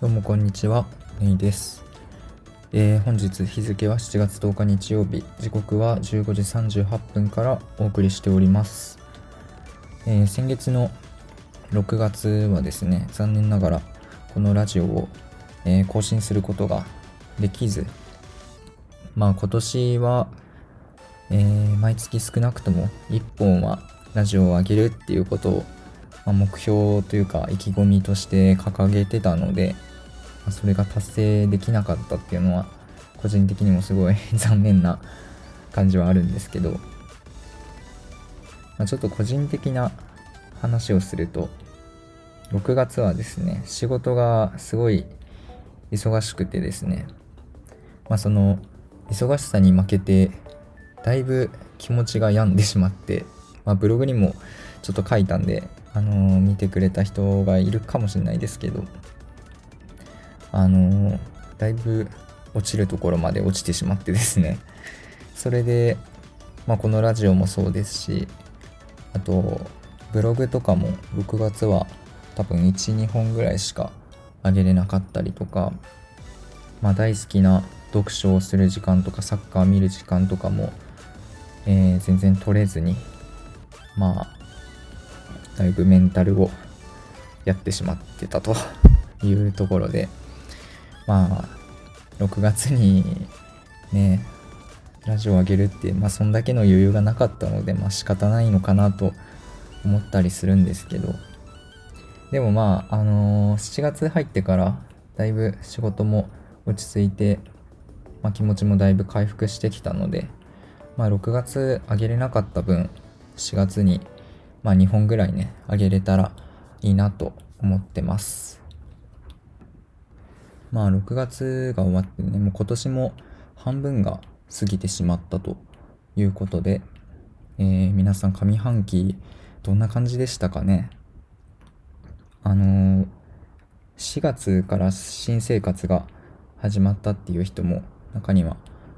どうもこんにちは、ネイです。えー本日日付は7月10日日曜日、時刻は15時38分からお送りしております。えー先月の6月はですね、残念ながらこのラジオを、えー更新することができず、まあ今年は、え毎月少なくとも1本はラジオを上げるっていうことを、目標というか意気込みとして掲げてたので、それが達成できなかったっていうのは個人的にもすごい 残念な感じはあるんですけど、まあ、ちょっと個人的な話をすると6月はですね仕事がすごい忙しくてですねまあその忙しさに負けてだいぶ気持ちが病んでしまって、まあ、ブログにもちょっと書いたんで、あのー見てくれた人がいるかもしれないですけど、あのだいぶ落ちるところまで落ちてしまってですね、それで、まあ、このラジオもそうですし、あと、ブログとかも6月は多分1、2本ぐらいしか上げれなかったりとか、まあ、大好きな読書をする時間とかサッカー見る時間とかも、えー全然取れずにまあだいぶメンタルをやってしまってたというところで。まあ6月にねラジオを上げるってまあそんだけの余裕がなかったのでまあ仕方ないのかなと思ったりするんですけど。でもまああのー7月入ってからだいぶ仕事も落ち着いて、まあ、気持ちもだいぶ回復してきたので、まあ、6月上げれなかった分4月に、まあ、2本ぐらいね上げれたらいいなと思ってます。まあ6月が終わってねもう今年も半分が過ぎてしまったということで、えー皆さん上半期どんな感じでしたかね？あのー4月から新生活が始まったっていう人も中には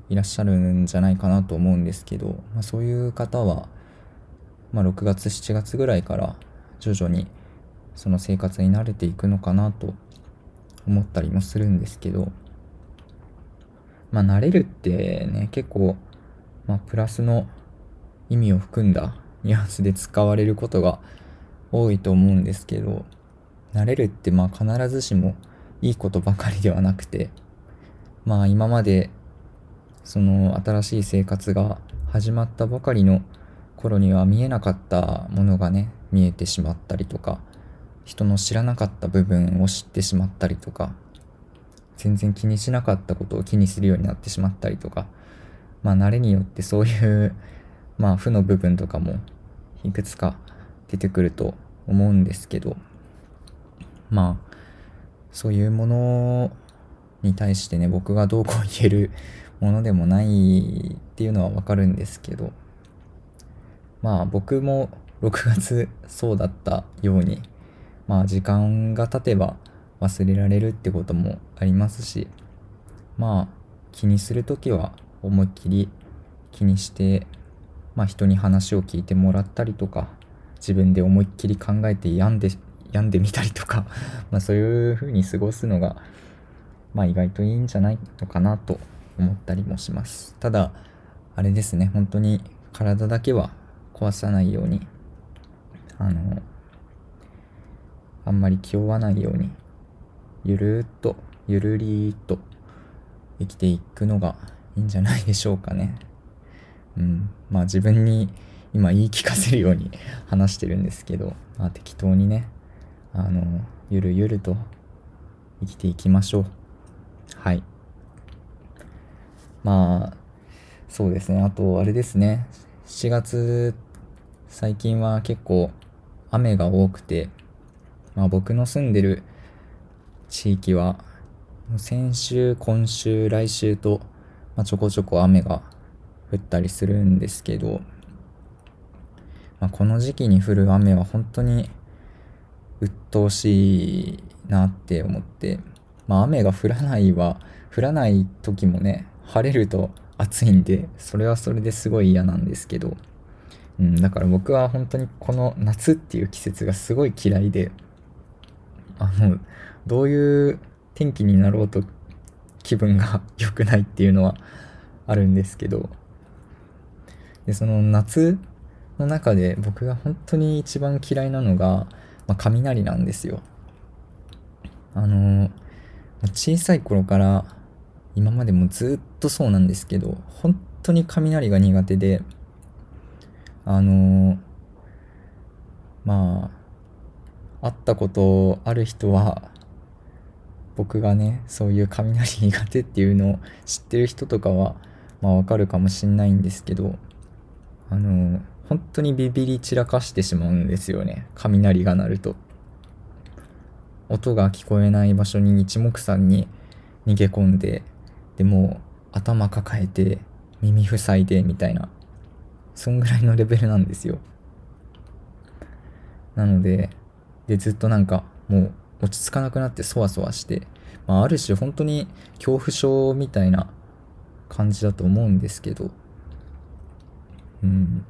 いらっしゃるんじゃないかなと思うんですけど、まあ、そういう方は、まあ、6月7月ぐらいから徐々にその生活に慣れていくのかなと思ったりもするんですけどまあ慣れるってね結構、まあ、プラスの意味を含んだニュアンスで使われることが多いと思うんですけど慣れるってまあ必ずしもいいことばかりではなくてまあ今までその新しい生活が始まったばかりの頃には見えなかったものがね見えてしまったりとか人の知らなかった部分を知ってしまったりとか全然気にしなかったことを気にするようになってしまったりとかまあ慣れによってそういうまあ負の部分とかもいくつか出てくると思うんですけどまあそういうものに対してね僕がどうこう言えるものでもないっていうのはわかるんですけどまあ僕も6月そうだったようにまあ時間が経てば忘れられるってこともありますしまあ気にするときは思いっきり気にしてまあ人に話を聞いてもらったりとか自分で思いっきり考えて病んで病んでみたりとか まあそういう風に過ごすのがまあ意外といいんじゃないのかなと思ったりもします。ただ、あれですね、本当に体だけは壊さないように、あの、あんまり気負わないように、ゆるーっと、ゆるりーっと生きていくのがいいんじゃないでしょうかね。うん。まあ自分に今言い聞かせるように 話してるんですけど、まあ適当にね、あの、ゆるゆると生きていきましょう。はい。まあ、そうですね。あと、あれですね。7月、最近は結構雨が多くて、まあ僕の住んでる地域は、先週、今週、来週と、まあ、ちょこちょこ雨が降ったりするんですけど、まあ、この時期に降る雨は本当に鬱陶しいなって思って、まあ雨が降らないは、降らない時もね、晴れると暑いんで、それはそれですごい嫌なんですけど、うん、だから僕は本当にこの夏っていう季節がすごい嫌いで、あの、どういう天気になろうと気分が良くないっていうのはあるんですけど。でその夏の中で僕が本当に一番嫌いなのが、まあ、雷なんですよ。あの小さい頃から今までもずっとそうなんですけど本当に雷が苦手であのまあ会ったことある人は僕がねそういう雷苦手っていうのを知ってる人とかはまあわかるかもしんないんですけどあの本当にビビり散らかしてしまうんですよね。雷が鳴ると。音が聞こえない場所に一目散に逃げ込んででも頭抱えて耳塞いでみたいな。そんぐらいのレベルなんですよ。なのででずっとなんかもう落ち着かなくなってそわそわして、まあ、ある種本当に恐怖症みたいな感じだと思うんですけど。うん。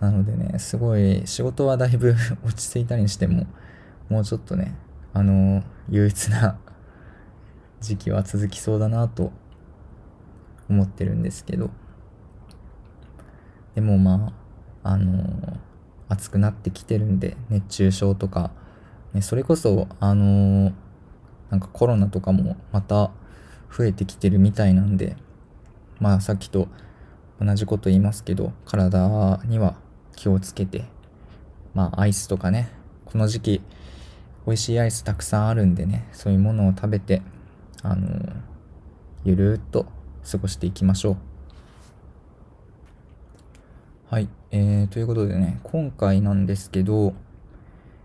なのでねすごい仕事はだいぶ 落ち着いたにしてももうちょっとねあの憂鬱な時期は続きそうだなと思ってるんですけど。でもまああの暑くなってきてるんで熱中症とか、ね、それこそあのなんかコロナとかもまた増えてきてるみたいなんでまあさっきと同じこと言いますけど体には気をつけてまあアイスとかねこの時期美味しいアイスたくさんあるんでねそういうものを食べてあのゆるーっと過ごしていきましょう。はい、えー、ということでね今回なんですけど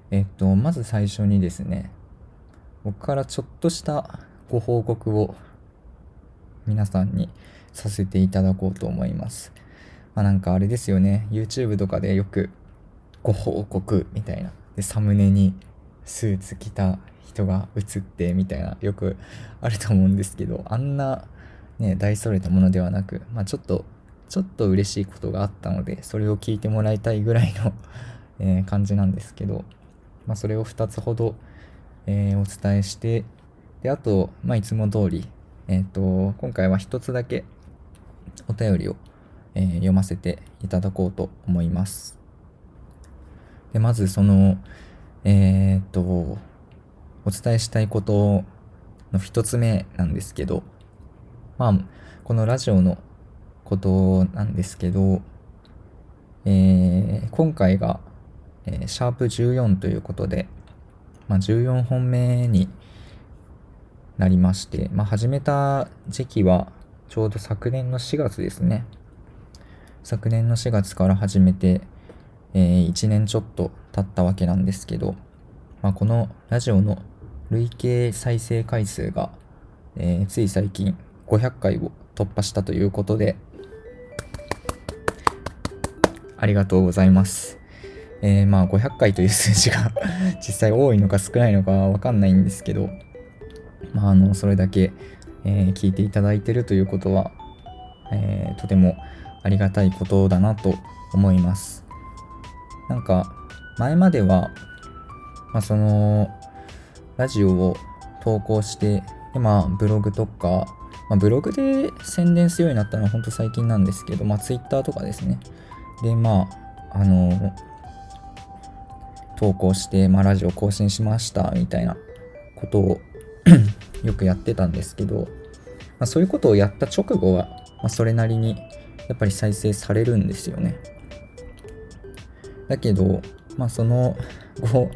えっとまず最初にですね僕からちょっとしたご報告を皆さんにさせていただこうと思います。まあ、なんかあれですよね、YouTube とかでよくご報告みたいな。で、サムネにスーツ着た人が映ってみたいな、よくあると思うんですけど、あんなね、大それたものではなく、まあちょっと、ちょっと嬉しいことがあったので、それを聞いてもらいたいぐらいの え、感じなんですけど、まあそれを2つほど、えー、お伝えして、で、あと、まあいつも通り、えっ、ー、と、今回は1つだけお便りを、えー、読ませていただこうと思います。でまずその、え、っと、お伝えしたいことの一つ目なんですけど、まあ、このラジオのことなんですけど、えー、今回が、えー、シャープ14ということで、まあ、14本目になりまして、まあ、始めた時期はちょうど昨年の4月ですね。昨年の4月から始めて、えー、1年ちょっと経ったわけなんですけど、まあ、このラジオの累計再生回数が、えー、つい最近500回を突破したということで、ありがとうございます。えー、まあ500回という数字が 実際多いのか少ないのかわかんないんですけど、まあ、あのそれだけえー、聞いていただいてるということは、えー、とてもありがたいことだなと思います。なんか前までは、まあ、そのラジオを投稿してで、まあ、ブログとか、まあ、ブログで宣伝するようになったのは本当最近なんですけど、まあ、ツイッターとかですね。で、まあ、あの投稿して、まあ、ラジオ更新しましたみたいなことを よくやってたんですけど、まあ、そういうことをやった直後は、まあ、それなりにやっぱり再生されるんですよね。だけど、まあ、その後、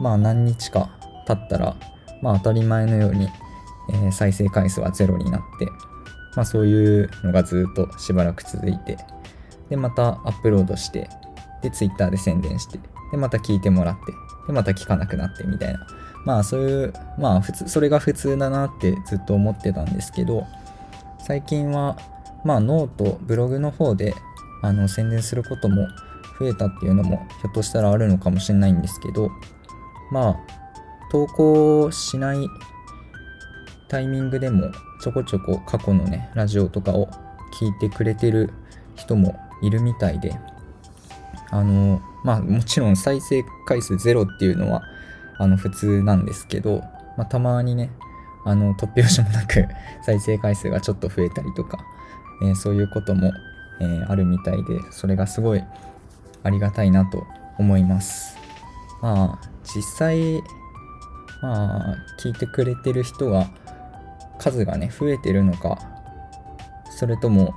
まあ、何日か経ったら、まあ、当たり前のように、えー、再生回数はゼロになって、まあ、そういうのがずっとしばらく続いて、で、またアップロードして、で、Twitter で宣伝して、で、また聞いてもらって、で、また聞かなくなってみたいな、まあそういう、まあ普通、それが普通だなってずっと思ってたんですけど、最近は、まあ note、ブログの方であの宣伝することも増えたっていうのもひょっとしたらあるのかもしれないんですけど、まあ投稿しないタイミングでもちょこちょこ過去のね、ラジオとかを聞いてくれてる人もいるみたいで、あの、まあもちろん再生回数ゼロっていうのはあの普通なんですけど、まあ、たまにね、あの、突拍子もなく 再生回数がちょっと増えたりとか、えー、そういうことも、えー、あるみたいで、それがすごいありがたいなと思います。まあ、実際、まあ、聞いてくれてる人が、数がね、増えてるのか、それとも、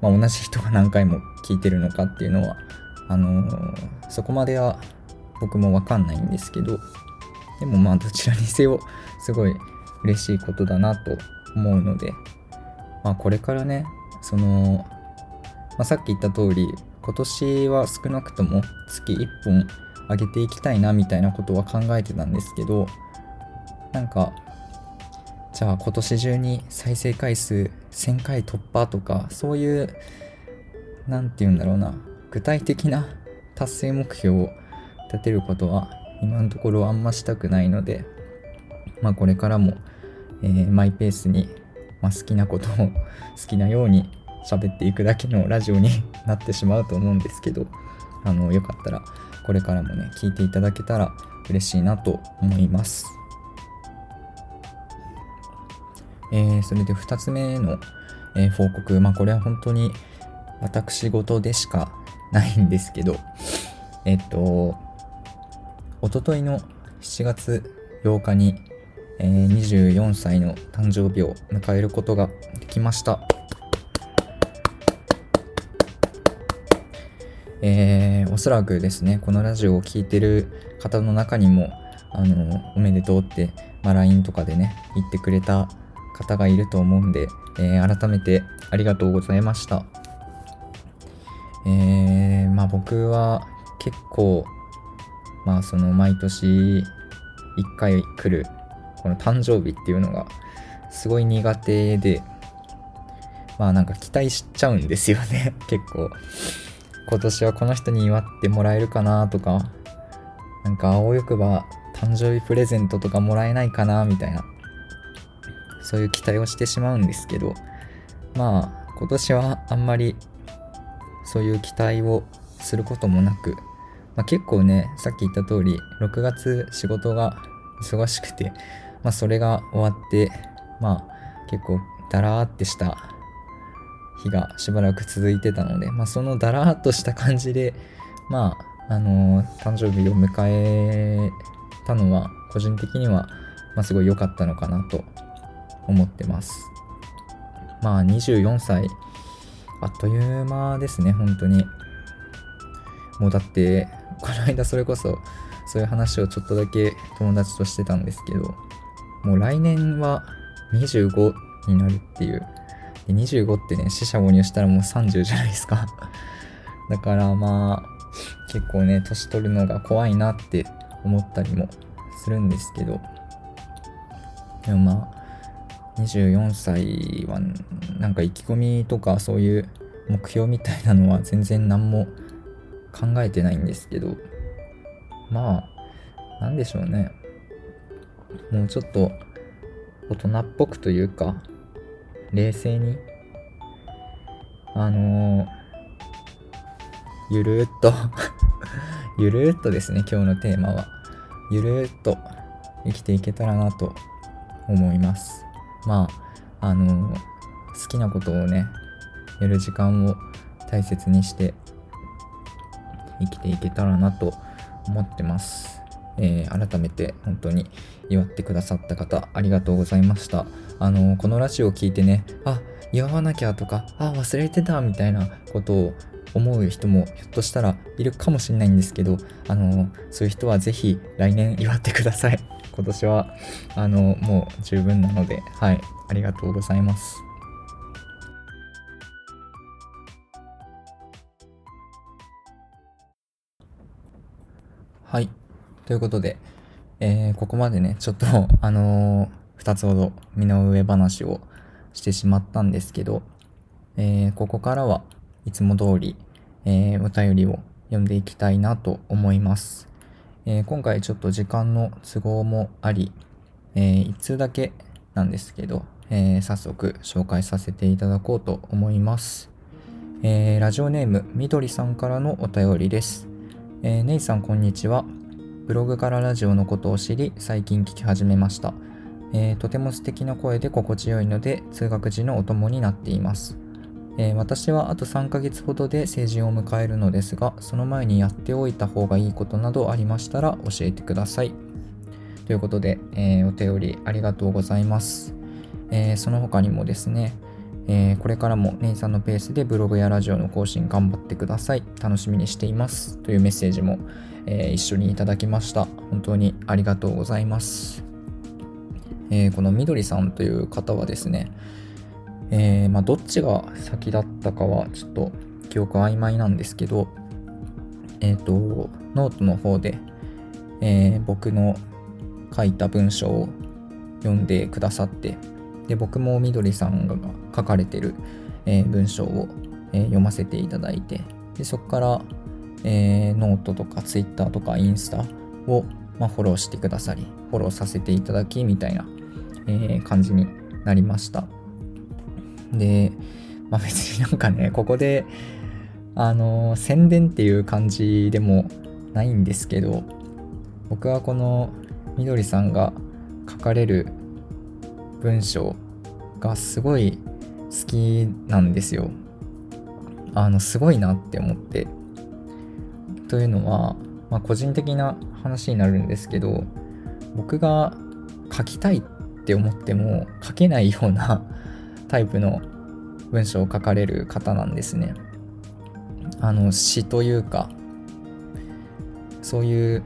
まあ、同じ人が何回も聞いてるのかっていうのは、あのー、そこまでは僕もわかんないんですけど、でもまあどちらにせよすごい嬉しいことだなと思うので、まあこれからね、その、まあ、さっき言った通り、今年は少なくとも月1本上げていきたいなみたいなことは考えてたんですけど、なんか、じゃあ今年中に再生回数1000回突破とか、そういう、なんて言うんだろうな、具体的な達成目標を立てることは今のところあんましたくないので、まあこれからも、えー、マイペースに、まあ、好きなことを好きなように喋っていくだけのラジオになってしまうと思うんですけど、あの、よかったらこれからもね、聞いていただけたら嬉しいなと思います。えー、それで2つ目の、えー、報告、まあこれは本当に私事でしかないんですけど、えっと、おとといの7月8日に、えー、24歳の誕生日を迎えることができました。えー、おそらくですね、このラジオを聴いてる方の中にも、あの、おめでとうって、まあ、LINE とかでね、言ってくれた方がいると思うんで、えー、改めてありがとうございました。えー、まあ僕は結構まあその毎年1回来るこの誕生日っていうのがすごい苦手でまあなんか期待しちゃうんですよね。結構。今年はこの人に祝ってもらえるかなとかなんかあわよくば誕生日プレゼントとかもらえないかなみたいな。そういう期待をしてしまうんですけどまあ今年はあんまりそういう期待をすることもなくまあ、結構ね、さっき言った通り、6月仕事が忙しくて、まあ、それが終わって、まあ、結構ダラーってした日がしばらく続いてたので、まあ、そのダラーっとした感じで、まあ、あのー、誕生日を迎えたのは、個人的には、まあ、すごい良かったのかなと思ってます。まあ、24歳、あっという間ですね、本当に。もうだって、この間それこそそういう話をちょっとだけ友達としてたんですけど、もう来年は25になるっていう。で25ってね、死者誤入したらもう30じゃないですか。だからまあ、結構ね、年取るのが怖いなって思ったりもするんですけど、でもまあ、24歳はなんか意気込みとかそういう目標みたいなのは全然何も考えてないんですけど、まあ、なんでしょうね。もうちょっと大人っぽくというか、冷静に、あのー、ゆるっと ゆるっとですね、今日のテーマは。ゆるっと生きていけたらなと思います。まあ、あの、好きなことをね、やる時間を大切にして生きていけたらなと思ってます。えー、改めて本当に祝ってくださった方ありがとうございました。あのこのラジオを聞いてね、あ、祝わなきゃとか、あ、忘れてたみたいなことを思う人もひょっとしたらいるかもしれないんですけど、あのそういう人はぜひ来年祝ってください。今年は、あのもう十分なので、はい、ありがとうございます。はい。ということで、えー、ここまでね、ちょっと、あのー、二つほど身の上話をしてしまったんですけど、えー、ここからはいつも通り、えー、お便りを読んでいきたいなと思います。えー、今回ちょっと時間の都合もあり、えー、一通だけなんですけど、えー、早速紹介させていただこうと思います。えー、ラジオネームみどりさんからのお便りです。えー、ネイさんこんにちは。ブログからラジオのことを知り、最近聞き始めました。えー、とても素敵な声で心地よいので通学時のお供になっています。えー、私はあと3ヶ月ほどで成人を迎えるのですが、その前にやっておいた方がいいことなどありましたら教えてください。ということで、えー、お便りありがとうございます。えー、その他にもですね、えこれからもネイさんのペースでブログやラジオの更新頑張ってください。楽しみにしています。というメッセージも、え一緒にいただきました。本当にありがとうございます。えこのみどりさんという方はですね、えー、まあ、どっちが先だったかはちょっと記憶曖昧なんですけど、えっ、ー、と、ノートの方で、えー、僕の書いた文章を読んでくださって、で、僕もみどりさんが書かれてる、え文章を、え読ませていただいて、でそこから、えノートとかツイッターとかインスタを、まあ、フォローしてくださり、フォローさせていただきみたいな、え感じになりました。で、まあ別になんかね、ここで、あの、宣伝っていう感じでもないんですけど、僕はこのみどりさんが書かれる文章がすごい好きなんですよ。あの、すごいなって思って。というのは、まあ、個人的な話になるんですけど、僕が書きたいって思っても書けないようなタイプの文章を書かれる方なんですね。あの詩というかそういう、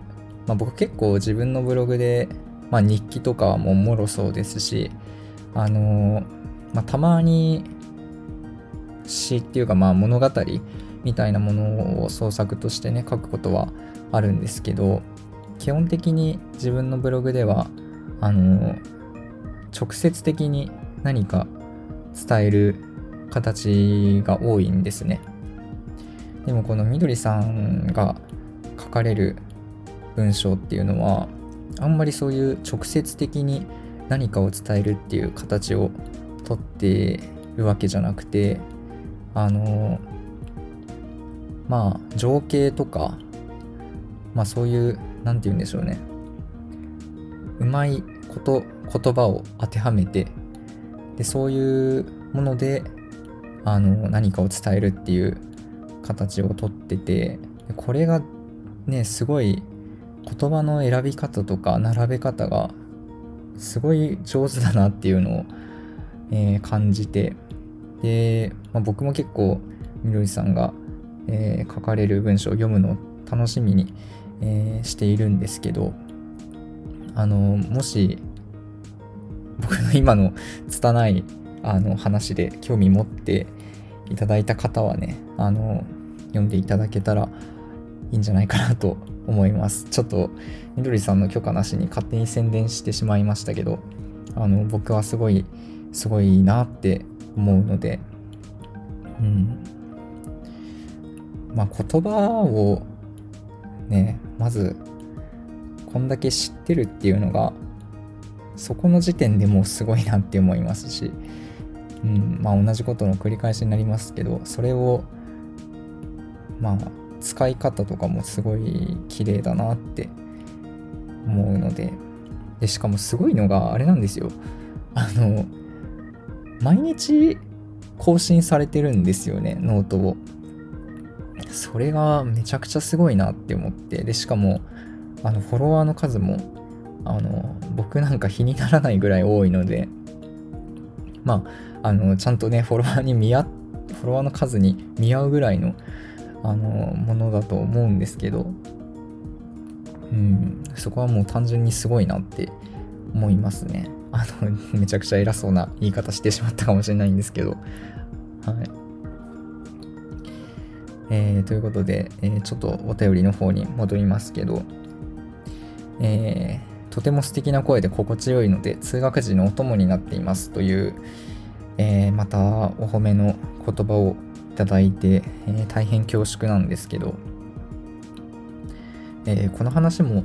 まあ、僕結構自分のブログで、まあ、日記とかはももろそうですしあの、まあ、たまに詩っていうかまあ物語みたいなものを創作としてね書くことはあるんですけど基本的に自分のブログではあの直接的に何か伝える形が多いんですね。でもこのみどりさんが書かれる文章っていうのはあんまりそういう直接的に何かを伝えるっていう形をとってるわけじゃなくてあのまあ情景とかまあそういう何て言うんでしょうねうまいこと言葉を当てはめてでそういうものであの何かを伝えるっていう形をとっててこれがねすごい言葉の選び方とか並べ方がすごい上手だなっていうのを、えー、感じてで、まあ、僕も結構みどりさんが、えー、書かれる文章を読むのを楽しみに、えー、しているんですけどあのもし僕の今の拙いあの話で興味持っていただいた方はね、あの、読んでいただけたらいいんじゃないかなと思います。ちょっと、みどりさんの許可なしに勝手に宣伝してしまいましたけど、あの、僕はすごい、すごいなって思うので、うん。まあ、言葉をね、まず、こんだけ知ってるっていうのが、そこの時点でもうすごいなって思いますし、うんまあ、同じことの繰り返しになりますけどそれをまあ使い方とかもすごい綺麗だなって思うのででしかもすごいのがあれなんですよ。あの毎日更新されてるんですよねノートを。それがめちゃくちゃすごいなって思ってでしかもあのフォロワーの数もあの僕なんか比にならないぐらい多いのでまああのちゃんとねフォロワーに見合フォロワーの数に見合うぐらいのあのものだと思うんですけどうんそこはもう単純にすごいなって思いますね。あの めちゃくちゃ偉そうな言い方してしまったかもしれないんですけど。はい。えー、ということで、えー、ちょっとお便りの方に戻りますけど、えー、とても素敵な声で心地よいので通学時のお供になっていますという、えー、またお褒めの言葉をいただいて、えー、大変恐縮なんですけど、えー、この話も、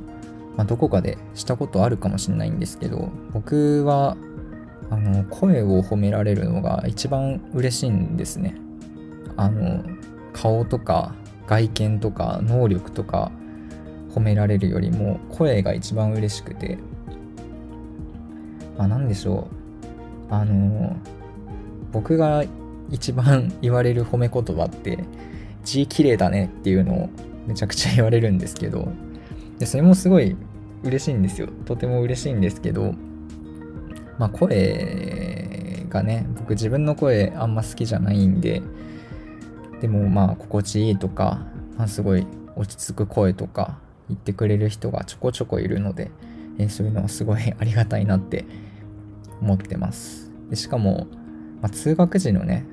まあ、どこかでしたことあるかもしれないんですけど僕はあの声を褒められるのが一番嬉しいんですね。あの顔とか外見とか能力とか褒められるよりも声が一番嬉しくて。まあ何でしょう。あの僕が一番言われる褒め言葉って字綺麗だねっていうのをめちゃくちゃ言われるんですけどでそれもすごい嬉しいんですよ。とても嬉しいんですけどまあ声がね僕自分の声あんま好きじゃないんででもまあ心地いいとか、まあ、すごい落ち着く声とか言ってくれる人がちょこちょこいるので、えー、そういうのはすごいありがたいなって思ってます。でしかも、まあ、通学時のね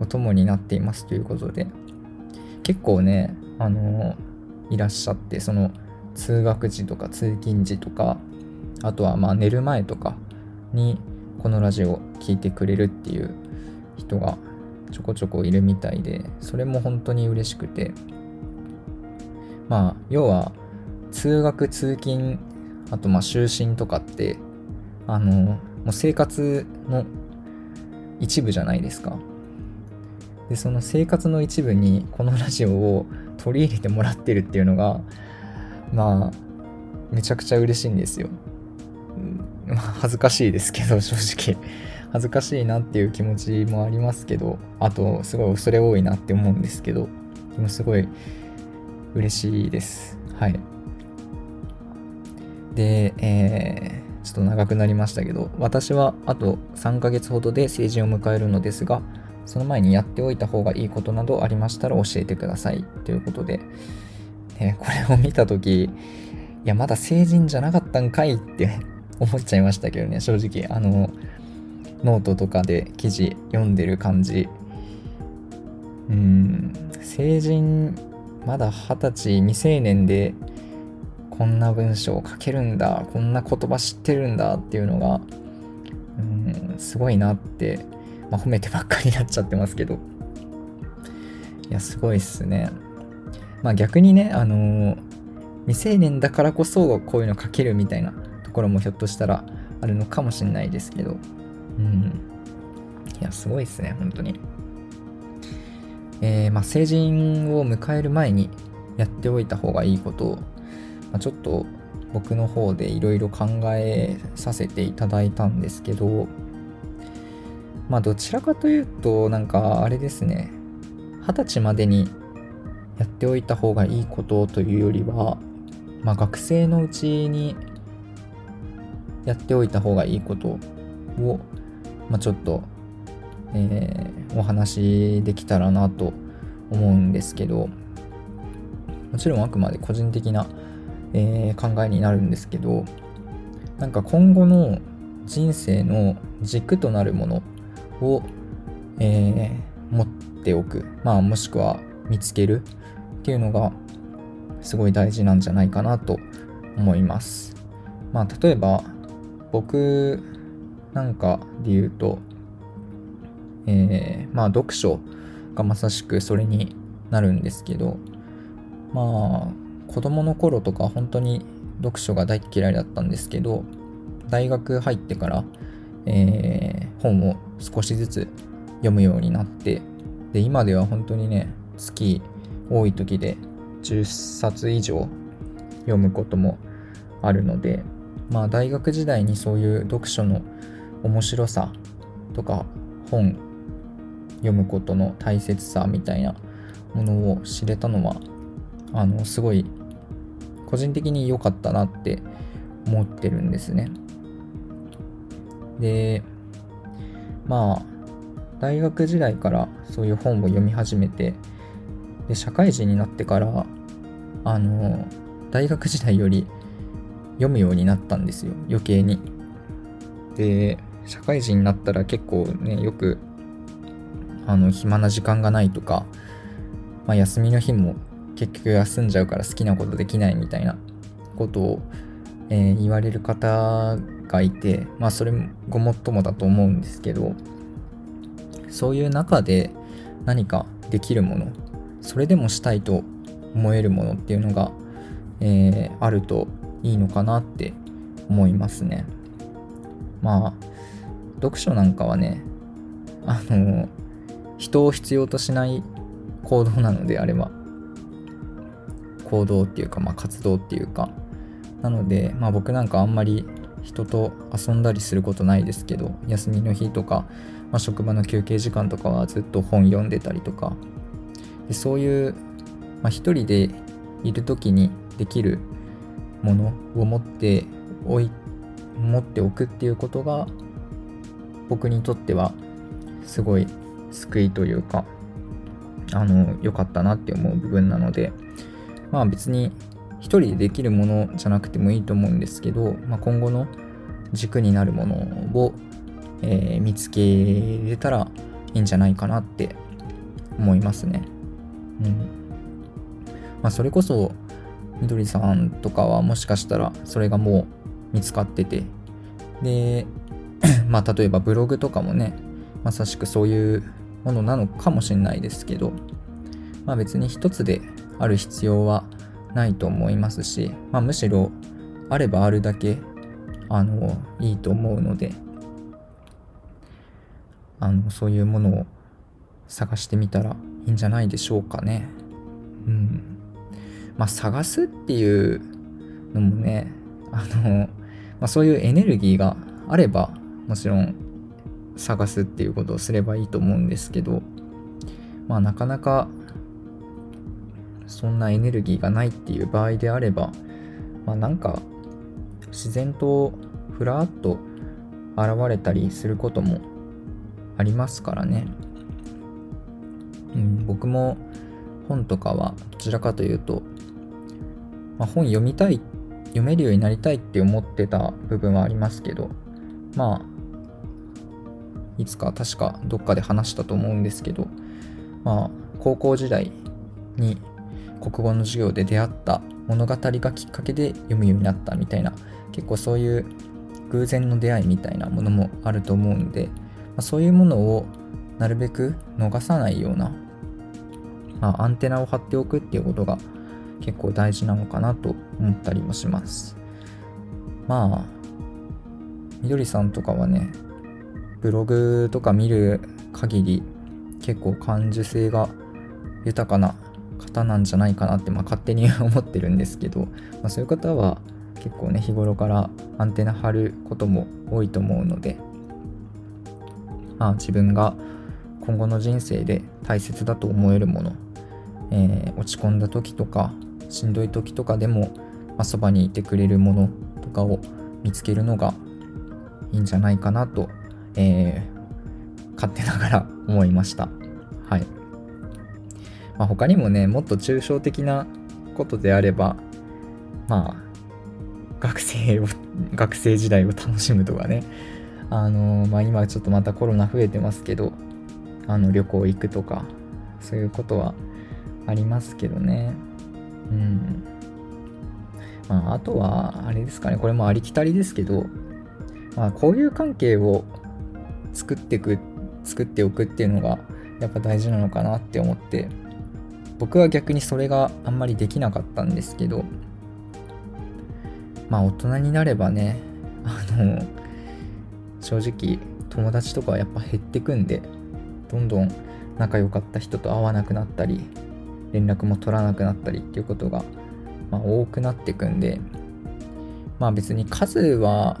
お供になっていますということで結構ねあのー、いらっしゃってその通学時とか通勤時とかあとはまあ寝る前とかにこのラジオを聴いてくれるっていう人がちょこちょこいるみたいでそれも本当に嬉しくて。まあ要は通学通勤あとまあ就寝とかってあのもう生活の一部じゃないですか。でその生活の一部にこのラジオを取り入れてもらってるっていうのがまあめちゃくちゃ嬉しいんですよ、まあ、恥ずかしいですけど正直。恥ずかしいなっていう気持ちもありますけどあとすごい恐れ多いなって思うんですけどでもすごい嬉しいです。で、えー、ちょっと長くなりましたけど私はあと3ヶ月ほどで成人を迎えるのですがその前にやっておいた方がいいことなどありましたら教えてください。ということで、え、これを見た時いやまだ成人じゃなかったんかいって 思っちゃいましたけどね正直。あのノートとかで記事読んでる感じ。うん成人まだ二十歳未成年でこんな文章を書けるんだこんな言葉知ってるんだっていうのがうんすごいなって、まあ、褒めてばっかりになっちゃってますけどいやすごいっすねまあ逆にねあのー、未成年だからこそこういうの書けるみたいなところもひょっとしたらあるのかもしれないですけどうん。いや、すごいですね、本当に。えー、まあ、成人を迎える前にやっておいた方がいいことを、まあ、ちょっと僕の方でいろいろ考えさせていただいたんですけど、まあ、どちらかというと、なんか、あれですね、二十歳までにやっておいた方がいいことというよりは、まあ、学生のうちにやっておいた方がいいことをまあ、ちょっと、えー、お話できたらなと思うんですけどもちろんあくまで個人的な、えー、考えになるんですけどなんか今後の人生の軸となるものを、えー、持っておく、まあ、もしくは見つけるっていうのがすごい大事なんじゃないかなと思います。まあ、例えば僕なんかで言うと、えー、まあ読書がまさしくそれになるんですけど、まあ子供の頃とか本当に読書が大嫌いだったんですけど、大学入ってから、えー、本を少しずつ読むようになって、で、今では本当にね、月多い時で10冊以上読むこともあるので、まあ大学時代にそういう読書の面白さとか本読むことの大切さみたいなものを知れたのはあのすごい個人的に良かったなって思ってるんですね。でまあ大学時代からそういう本を読み始めてで社会人になってからあの大学時代より読むようになったんですよ余計に。で社会人になったら結構ね、よく、あの、暇な時間がないとか、まあ、休みの日も結局休んじゃうから好きなことできないみたいなことを、えー、言われる方がいて、まあ、それごもっともだと思うんですけど、そういう中で何かできるもの、それでもしたいと思えるものっていうのが、えー、あるといいのかなって思いますね。まあ、読書なんかはね、あの、人を必要としない行動なのであれば、行動っていうか、まあ活動っていうか、なので、まあ僕なんかあんまり人と遊んだりすることないですけど休みの日とか、まあ、職場の休憩時間とかはずっと本読んでたりとか。でそういう、まあ、一人でいる時にできるものを持っておい持っておくっていうことが僕にとってはすごい救いというかあの良かったなって思う部分なので。まあ別に一人でできるものじゃなくてもいいと思うんですけど、まあ、今後の軸になるものを、えー、見つけれたらいいんじゃないかなって思いますね。うんまあ、それこそみどりさんとかはもしかしたらそれがもう見つかっててで まあ例えばブログとかもねまさしくそういうものなのかもしれないですけどまあ別に一つである必要はないと思いますし、まあ、むしろあればあるだけあのいいと思うのであのそういうものを探してみたらいいんじゃないでしょうかね。うん。まあ探すっていうのもねあの、まあ、そういうエネルギーがあればもちろん探すっていうことをすればいいと思うんですけどまあなかなかそんなエネルギーがないっていう場合であれば、まあ、なんか自然とふらっと現れたりすることもありますからね。うん、僕も本とかはどちらかというと、まあ、本読みたい読めるようになりたいって思ってた部分はありますけどまあいつか確かどっかで話したと思うんですけどまあ高校時代に国語の授業で出会った物語がきっかけで読むようになったみたいな結構そういう偶然の出会いみたいなものもあると思うんで、まあ、そういうものをなるべく逃さないような、まあ、アンテナを張っておくっていうことが結構大事なのかなと思ったりもします。まあみどりさんとかはねブログとか見る限り結構感受性が豊かな方なんじゃないかなって、まあ、勝手に 思ってるんですけど、まあ、そういう方は結構ね日頃からアンテナ張ることも多いと思うので、まあ、自分が今後の人生で大切だと思えるもの、えー、落ち込んだ時とかしんどい時とかでも、まあ、そばにいてくれるものとかを見つけるのがいいんじゃないかなと、えー、勝手ながら思いました。まあ、他にもね、もっと抽象的なことであれば、まあ、学生を、学生時代を楽しむとかね、あのまあ今ちょっとまたコロナ増えてますけど、あの旅行行くとか、そういうことはありますけどね。うん。まあ、あとは、あれですかね、これもありきたりですけど、まあ、こういう関係を作っていく、作っておくっていうのが、やっぱ大事なのかなって思って、僕は逆にそれがあんまりできなかったんですけどまあ大人になればねあの正直友達とかはやっぱ減ってくんでどんどん仲良かった人と会わなくなったり連絡も取らなくなったりっていうことが、まあ、多くなってくんでまあ別に数は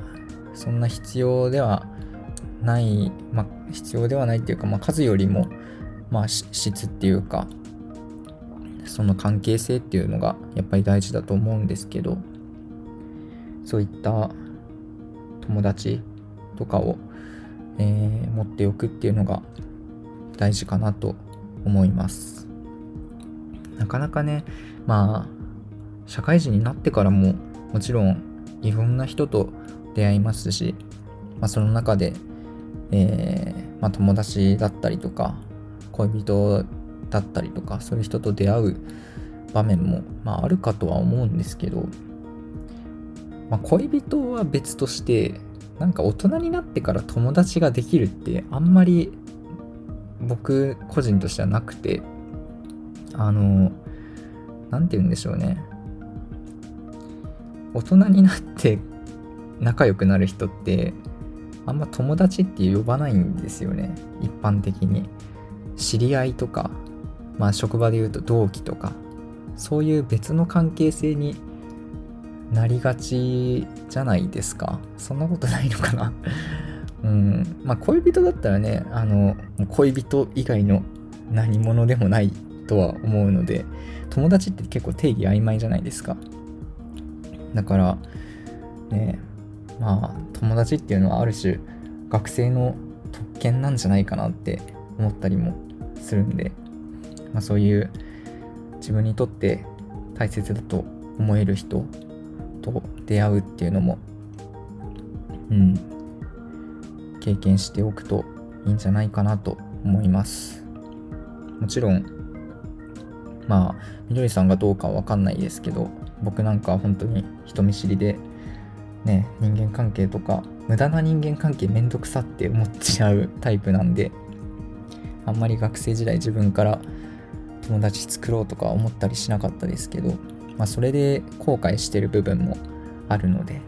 そんな必要ではない、まあ、必要ではないっていうか、まあ、数よりも、まあ、質っていうかその関係性っていうのがやっぱり大事だと思うんですけどそういった友達とかを、えー、持っておくっていうのが大事かなと思います。なかなかねまあ社会人になってからももちろんいろんな人と出会いますし、まあ、その中で、えーまあ、友達だったりとか恋人だったりとかそういう人と出会う場面も、まあ、あるかとは思うんですけど、まあ、恋人は別としてなんか大人になってから友達ができるってあんまり僕個人としてはなくてあの何て言うんでしょうね。大人になって仲良くなる人ってあんま友達って呼ばないんですよね。一般的に。知り合いとかまあ職場で言うと同期とかそういう別の関係性になりがちじゃないですか。そんなことないのかな。うん。まあ恋人だったらねあの恋人以外の何者でもないとは思うので友達って結構定義曖昧じゃないですか。だからねまあ友達っていうのはある種学生の特権なんじゃないかなって思ったりもするんで、まあ、そういう自分にとって大切だと思える人と出会うっていうのもうん経験しておくといいんじゃないかなと思います。もちろんまあみどりさんがどうかは分かんないですけど僕なんか本当に人見知りでね人間関係とか無駄な人間関係めんどくさって思っちゃうタイプなんであんまり学生時代自分から友達作ろうとか思ったりしなかったですけど、まあ、それで後悔してる部分もあるので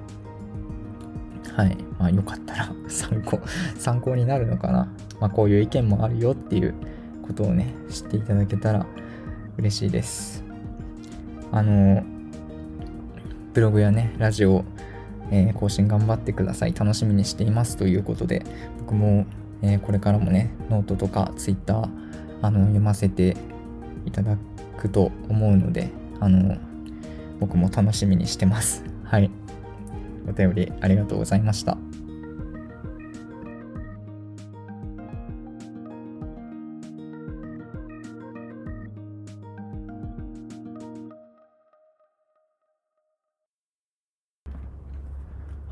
はい。まあよかったら 参考参考になるのかな、まあ、こういう意見もあるよっていうことをね知っていただけたら嬉しいです。あのブログやねラジオ、えー、更新頑張ってください。楽しみにしていますということで僕も、えー、これからもねノートとかツイッターあの読ませていただくと思うのであの僕も楽しみにしてます はいお便りありがとうございました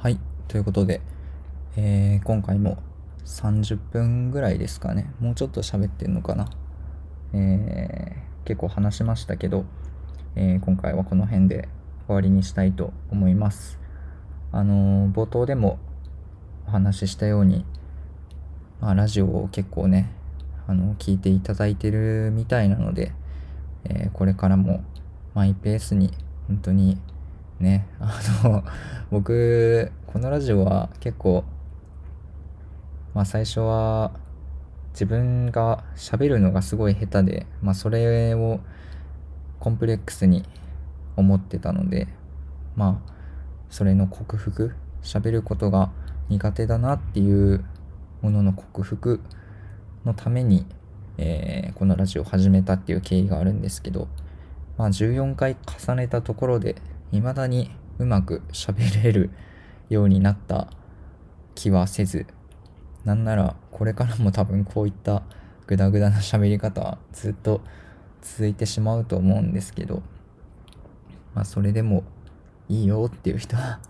はい。ということで、えー、今回も30分ぐらいですかね。もうちょっと喋ってんのかな。えー、結構話しましたけど、えー、今回はこの辺で終わりにしたいと思います。あの冒頭でもお話ししたように、まあ、ラジオを結構ね、あの、聞いていただいてるみたいなので、えこれからもマイペースに本当にね、あの、僕、このラジオは結構、まあ最初は自分が喋るのがすごい下手で、まあそれをコンプレックスに思ってたので、まあそれの克服、喋ることが苦手だなっていうものの克服のために、えー、このラジオを始めたっていう経緯があるんですけど、まあ14回重ねたところで未だにうまく喋れるようになった気はせず、なんならこれからも多分こういったグダグダな喋り方はずっと続いてしまうと思うんですけど、まあそれでもいいよっていう人は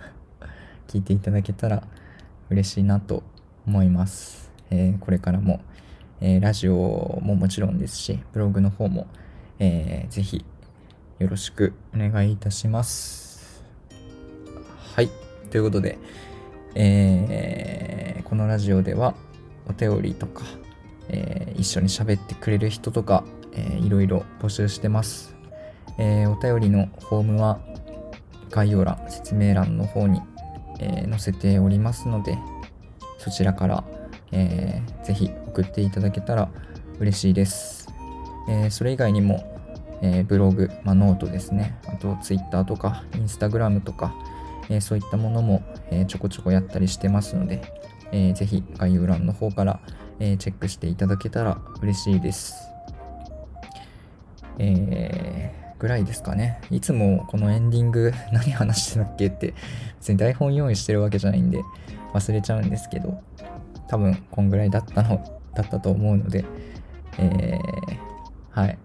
聞いていただけたら嬉しいなと思います。えー、これからも、えー、ラジオももちろんですし、ブログの方も、えー、ぜひよろしくお願いいたします。はい。ということで、えー、このラジオではお便りとか、えー、一緒に喋ってくれる人とか、えー、いろいろ募集してます。えー、お便りのフォームは概要欄、説明欄の方に、え、載せておりますので、そちらから、えー、ぜひ送っていただけたら嬉しいです。え、それ以外にも、え、ブログ、まあ、ノートですね、あと Twitter とか Instagram とか、え、そういったものも、え、ちょこちょこやったりしてますので、えー、ぜひ概要欄の方から、えチェックしていただけたら嬉しいです。えー、ぐらいですかね。いつもこのエンディング 何話してたっけって別に台本用意してるわけじゃないんで忘れちゃうんですけど多分こんぐらいだったのだったと思うので、えー、はい。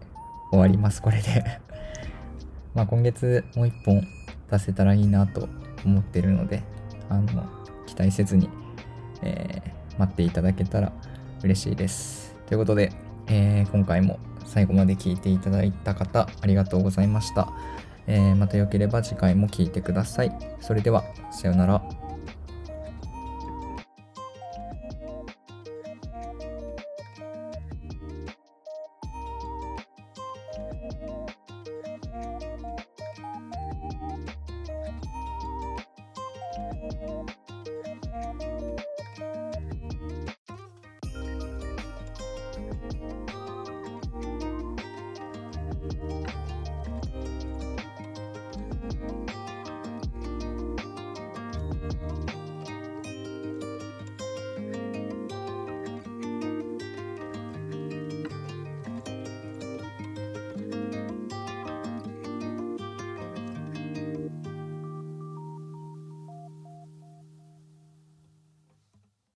終わります、これで まあ今月もう一本出せたらいいなと思ってるので、あの、期待せずに、えー、待っていただけたら嬉しいです。ということで、えー、今回も最後まで聞いていただいた方、ありがとうございました。えー、また良ければ次回も聴いてください。それでは、さようなら。